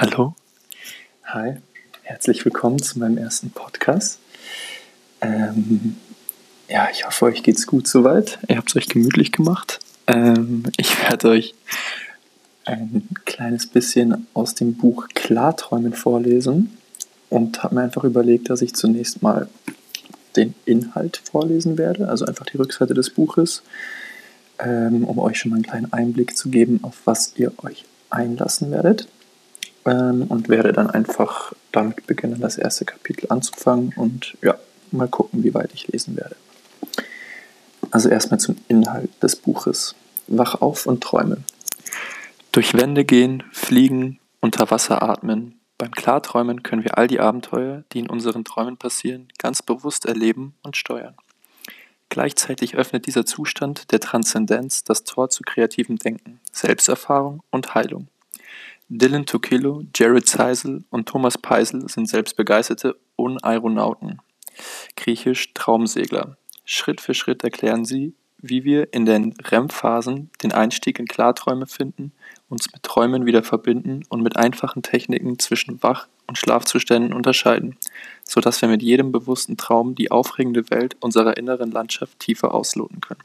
Hallo. Hi. Herzlich willkommen zu meinem ersten Podcast. Ähm, ja, ich hoffe, euch geht's gut soweit. Ihr habt es euch gemütlich gemacht. Ähm, ich werde euch ein kleines bisschen aus dem Buch Klarträumen vorlesen und habe mir einfach überlegt, dass ich zunächst mal den Inhalt vorlesen werde, also einfach die Rückseite des Buches, ähm, um euch schon mal einen kleinen Einblick zu geben, auf was ihr euch einlassen werdet. Ähm, und werde dann einfach damit beginnen, das erste Kapitel anzufangen und ja, mal gucken, wie weit ich lesen werde. Also erstmal zum Inhalt des Buches. Wach auf und träume. Durch Wände gehen, fliegen, unter Wasser atmen. Beim Klarträumen können wir all die Abenteuer, die in unseren Träumen passieren, ganz bewusst erleben und steuern. Gleichzeitig öffnet dieser Zustand der Transzendenz das Tor zu kreativem Denken, Selbsterfahrung und Heilung. Dylan Tokillo, Jared Zeisel und Thomas Peisel sind selbst begeisterte Unaeronauten, griechisch Traumsegler. Schritt für Schritt erklären sie, wie wir in den REM-Phasen den Einstieg in Klarträume finden, uns mit Träumen wieder verbinden und mit einfachen Techniken zwischen Wach- und Schlafzuständen unterscheiden, sodass wir mit jedem bewussten Traum die aufregende Welt unserer inneren Landschaft tiefer ausloten können.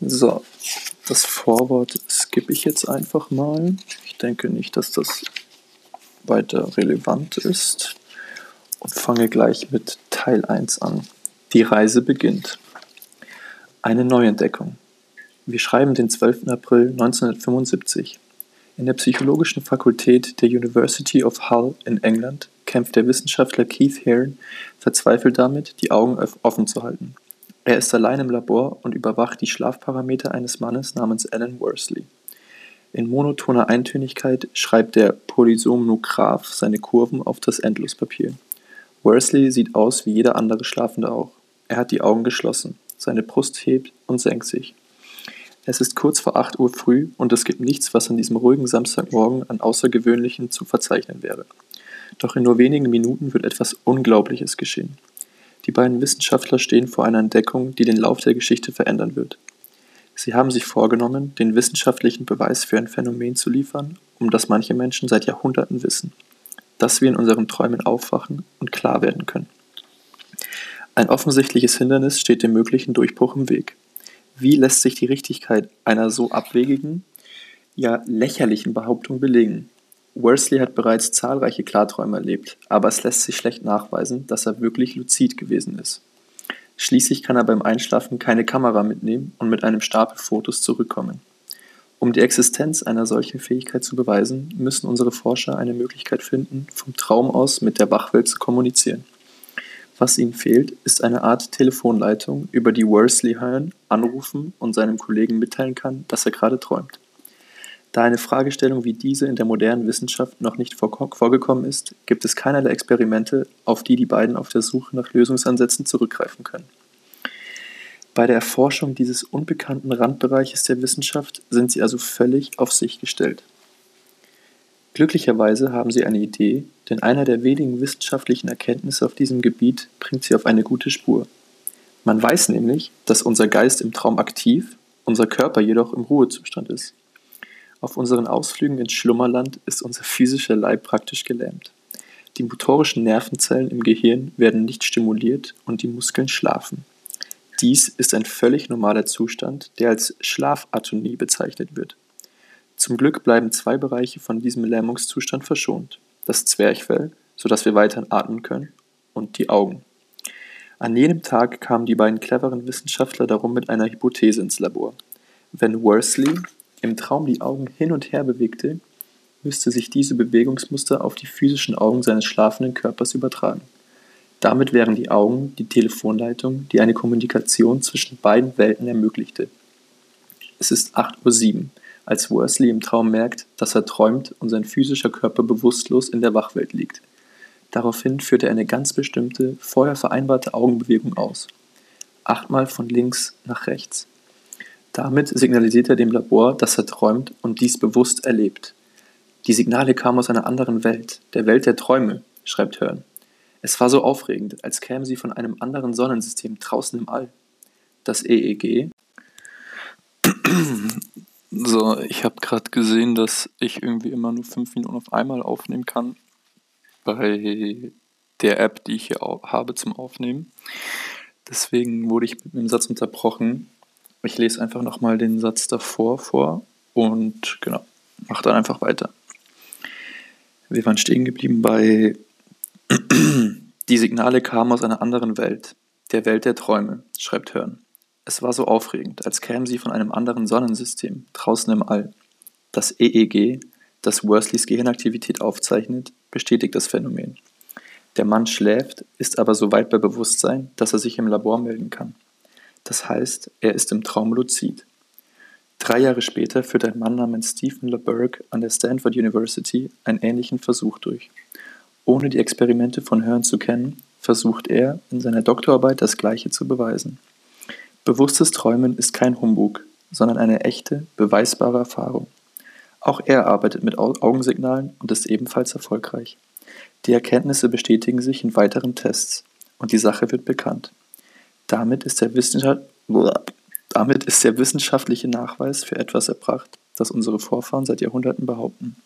So, das Vorwort skippe ich jetzt einfach mal. Ich denke nicht, dass das weiter relevant ist. Und fange gleich mit Teil 1 an. Die Reise beginnt. Eine Neuentdeckung. Wir schreiben den 12. April 1975. In der psychologischen Fakultät der University of Hull in England kämpft der Wissenschaftler Keith Hearn verzweifelt damit, die Augen offen zu halten. Er ist allein im Labor und überwacht die Schlafparameter eines Mannes namens Alan Worsley. In monotoner Eintönigkeit schreibt der Polysomnograph seine Kurven auf das Endlospapier. Worsley sieht aus wie jeder andere Schlafende auch. Er hat die Augen geschlossen, seine Brust hebt und senkt sich. Es ist kurz vor 8 Uhr früh und es gibt nichts, was an diesem ruhigen Samstagmorgen an Außergewöhnlichem zu verzeichnen wäre. Doch in nur wenigen Minuten wird etwas Unglaubliches geschehen. Die beiden Wissenschaftler stehen vor einer Entdeckung, die den Lauf der Geschichte verändern wird. Sie haben sich vorgenommen, den wissenschaftlichen Beweis für ein Phänomen zu liefern, um das manche Menschen seit Jahrhunderten wissen, dass wir in unseren Träumen aufwachen und klar werden können. Ein offensichtliches Hindernis steht dem möglichen Durchbruch im Weg. Wie lässt sich die Richtigkeit einer so abwegigen, ja lächerlichen Behauptung belegen? Worsley hat bereits zahlreiche Klarträume erlebt, aber es lässt sich schlecht nachweisen, dass er wirklich luzid gewesen ist. Schließlich kann er beim Einschlafen keine Kamera mitnehmen und mit einem Stapel Fotos zurückkommen. Um die Existenz einer solchen Fähigkeit zu beweisen, müssen unsere Forscher eine Möglichkeit finden, vom Traum aus mit der Wachwelt zu kommunizieren. Was ihnen fehlt, ist eine Art Telefonleitung, über die Worsley Hearn anrufen und seinem Kollegen mitteilen kann, dass er gerade träumt. Da eine Fragestellung wie diese in der modernen Wissenschaft noch nicht vorgekommen ist, gibt es keinerlei Experimente, auf die die beiden auf der Suche nach Lösungsansätzen zurückgreifen können. Bei der Erforschung dieses unbekannten Randbereiches der Wissenschaft sind sie also völlig auf sich gestellt. Glücklicherweise haben sie eine Idee, denn einer der wenigen wissenschaftlichen Erkenntnisse auf diesem Gebiet bringt sie auf eine gute Spur. Man weiß nämlich, dass unser Geist im Traum aktiv, unser Körper jedoch im Ruhezustand ist. Auf unseren Ausflügen ins Schlummerland ist unser physischer Leib praktisch gelähmt. Die motorischen Nervenzellen im Gehirn werden nicht stimuliert und die Muskeln schlafen. Dies ist ein völlig normaler Zustand, der als Schlafatonie bezeichnet wird. Zum Glück bleiben zwei Bereiche von diesem Lähmungszustand verschont. Das Zwerchfell, sodass wir weiterhin atmen können, und die Augen. An jenem Tag kamen die beiden cleveren Wissenschaftler darum mit einer Hypothese ins Labor. Wenn Worsley, im Traum die Augen hin und her bewegte, müsste sich diese Bewegungsmuster auf die physischen Augen seines schlafenden Körpers übertragen. Damit wären die Augen die Telefonleitung, die eine Kommunikation zwischen beiden Welten ermöglichte. Es ist 8.07 Uhr, als Worsley im Traum merkt, dass er träumt und sein physischer Körper bewusstlos in der Wachwelt liegt. Daraufhin führt er eine ganz bestimmte, vorher vereinbarte Augenbewegung aus. Achtmal von links nach rechts. Damit signalisiert er dem Labor, dass er träumt und dies bewusst erlebt. Die Signale kamen aus einer anderen Welt, der Welt der Träume, schreibt Hearn. Es war so aufregend, als kämen sie von einem anderen Sonnensystem draußen im All. Das EEG, So, ich habe gerade gesehen, dass ich irgendwie immer nur fünf Minuten auf einmal aufnehmen kann bei der App, die ich hier habe zum Aufnehmen. Deswegen wurde ich mit einem Satz unterbrochen. Ich lese einfach nochmal den Satz davor vor und genau, mache dann einfach weiter. Wir waren stehen geblieben bei Die Signale kamen aus einer anderen Welt, der Welt der Träume, schreibt Hörn. Es war so aufregend, als kämen sie von einem anderen Sonnensystem, draußen im All. Das EEG, das Worsleys Gehirnaktivität aufzeichnet, bestätigt das Phänomen. Der Mann schläft, ist aber so weit bei Bewusstsein, dass er sich im Labor melden kann. Das heißt, er ist im Traum luzid. Drei Jahre später führt ein Mann namens Stephen LeBurg an der Stanford University einen ähnlichen Versuch durch. Ohne die Experimente von Hearn zu kennen, versucht er, in seiner Doktorarbeit das Gleiche zu beweisen. Bewusstes Träumen ist kein Humbug, sondern eine echte, beweisbare Erfahrung. Auch er arbeitet mit Augensignalen und ist ebenfalls erfolgreich. Die Erkenntnisse bestätigen sich in weiteren Tests und die Sache wird bekannt. Damit ist der, damit ist der wissenschaftliche Nachweis für etwas erbracht, das unsere Vorfahren seit Jahrhunderten behaupten.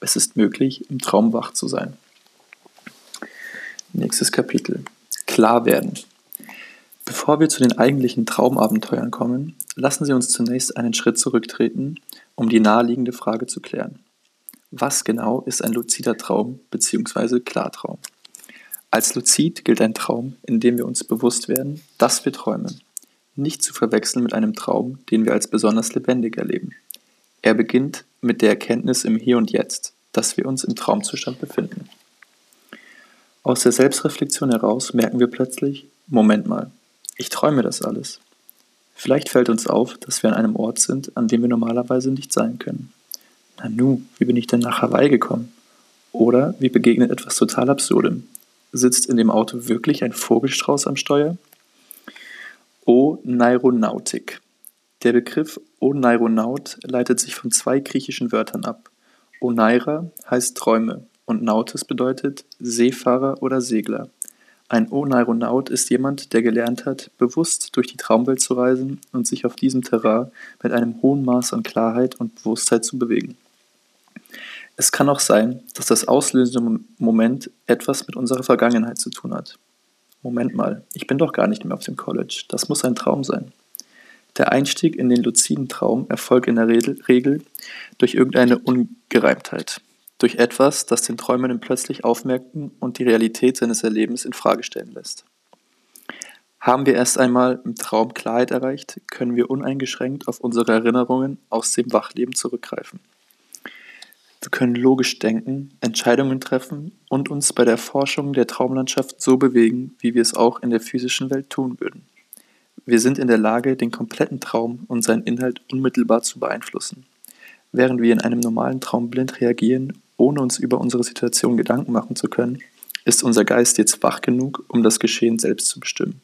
Es ist möglich, im Traum wach zu sein. Nächstes Kapitel. Klar werden. Bevor wir zu den eigentlichen Traumabenteuern kommen, lassen Sie uns zunächst einen Schritt zurücktreten, um die naheliegende Frage zu klären. Was genau ist ein luzider Traum bzw. Klartraum? Als luzid gilt ein Traum, in dem wir uns bewusst werden, dass wir träumen. Nicht zu verwechseln mit einem Traum, den wir als besonders lebendig erleben. Er beginnt mit der Erkenntnis im Hier und Jetzt, dass wir uns im Traumzustand befinden. Aus der Selbstreflexion heraus merken wir plötzlich, Moment mal, ich träume das alles. Vielleicht fällt uns auf, dass wir an einem Ort sind, an dem wir normalerweise nicht sein können. Nanu, wie bin ich denn nach Hawaii gekommen? Oder wie begegnet etwas total Absurdem? Sitzt in dem Auto wirklich ein Vogelstrauß am Steuer? Oneironautik. Der Begriff Oneironaut leitet sich von zwei griechischen Wörtern ab. Oneira heißt Träume und Nautis bedeutet Seefahrer oder Segler. Ein Oneironaut ist jemand, der gelernt hat, bewusst durch die Traumwelt zu reisen und sich auf diesem Terrain mit einem hohen Maß an Klarheit und Bewusstheit zu bewegen. Es kann auch sein, dass das auslösende Moment etwas mit unserer Vergangenheit zu tun hat. Moment mal, ich bin doch gar nicht mehr auf dem College. Das muss ein Traum sein. Der Einstieg in den luziden Traum erfolgt in der Regel durch irgendeine Ungereimtheit durch etwas, das den Träumenden plötzlich aufmerken und die Realität seines Erlebens in Frage stellen lässt. Haben wir erst einmal im Traum Klarheit erreicht, können wir uneingeschränkt auf unsere Erinnerungen aus dem Wachleben zurückgreifen. Wir können logisch denken, Entscheidungen treffen und uns bei der Forschung der Traumlandschaft so bewegen, wie wir es auch in der physischen Welt tun würden. Wir sind in der Lage, den kompletten Traum und seinen Inhalt unmittelbar zu beeinflussen. Während wir in einem normalen Traum blind reagieren ohne uns über unsere Situation Gedanken machen zu können, ist unser Geist jetzt wach genug, um das Geschehen selbst zu bestimmen.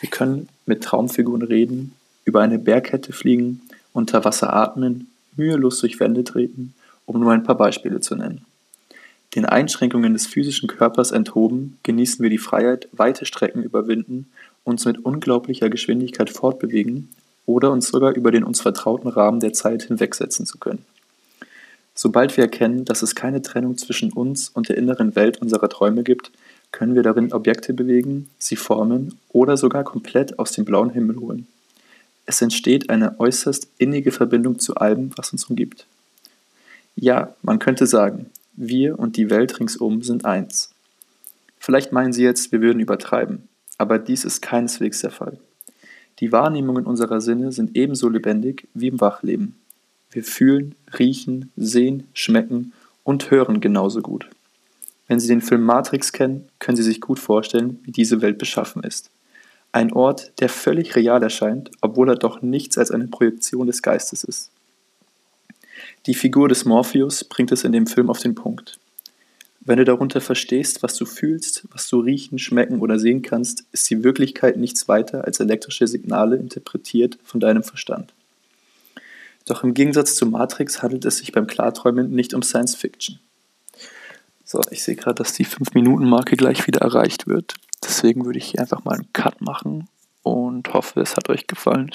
Wir können mit Traumfiguren reden, über eine Bergkette fliegen, unter Wasser atmen, mühelos durch Wände treten, um nur ein paar Beispiele zu nennen. Den Einschränkungen des physischen Körpers enthoben, genießen wir die Freiheit, weite Strecken überwinden, uns mit unglaublicher Geschwindigkeit fortbewegen oder uns sogar über den uns vertrauten Rahmen der Zeit hinwegsetzen zu können. Sobald wir erkennen, dass es keine Trennung zwischen uns und der inneren Welt unserer Träume gibt, können wir darin Objekte bewegen, sie formen oder sogar komplett aus dem blauen Himmel holen. Es entsteht eine äußerst innige Verbindung zu allem, was uns umgibt. Ja, man könnte sagen, wir und die Welt ringsum sind eins. Vielleicht meinen Sie jetzt, wir würden übertreiben, aber dies ist keineswegs der Fall. Die Wahrnehmungen unserer Sinne sind ebenso lebendig wie im Wachleben. Wir fühlen, riechen, sehen, schmecken und hören genauso gut. Wenn Sie den Film Matrix kennen, können Sie sich gut vorstellen, wie diese Welt beschaffen ist. Ein Ort, der völlig real erscheint, obwohl er doch nichts als eine Projektion des Geistes ist. Die Figur des Morpheus bringt es in dem Film auf den Punkt. Wenn du darunter verstehst, was du fühlst, was du riechen, schmecken oder sehen kannst, ist die Wirklichkeit nichts weiter als elektrische Signale interpretiert von deinem Verstand. Doch im Gegensatz zu Matrix handelt es sich beim Klarträumen nicht um Science Fiction. So, ich sehe gerade, dass die 5-Minuten-Marke gleich wieder erreicht wird. Deswegen würde ich hier einfach mal einen Cut machen und hoffe, es hat euch gefallen.